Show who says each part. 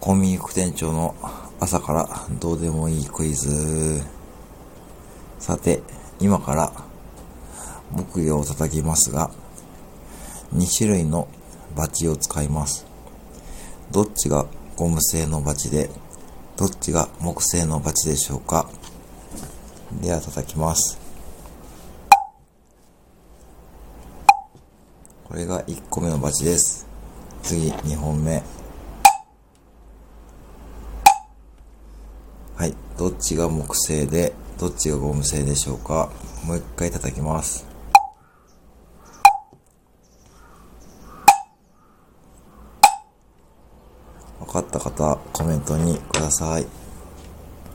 Speaker 1: コンビニ副店長の朝からどうでもいいクイズ。さて、今から木魚を叩きますが、2種類のバチを使います。どっちがゴム製のバチで、どっちが木製のバチでしょうかでは叩きます。これが1個目のバチです。次、2本目。はい。どっちが木製で、どっちがゴム製でしょうかもう一回叩きます。分かった方、コメントにください。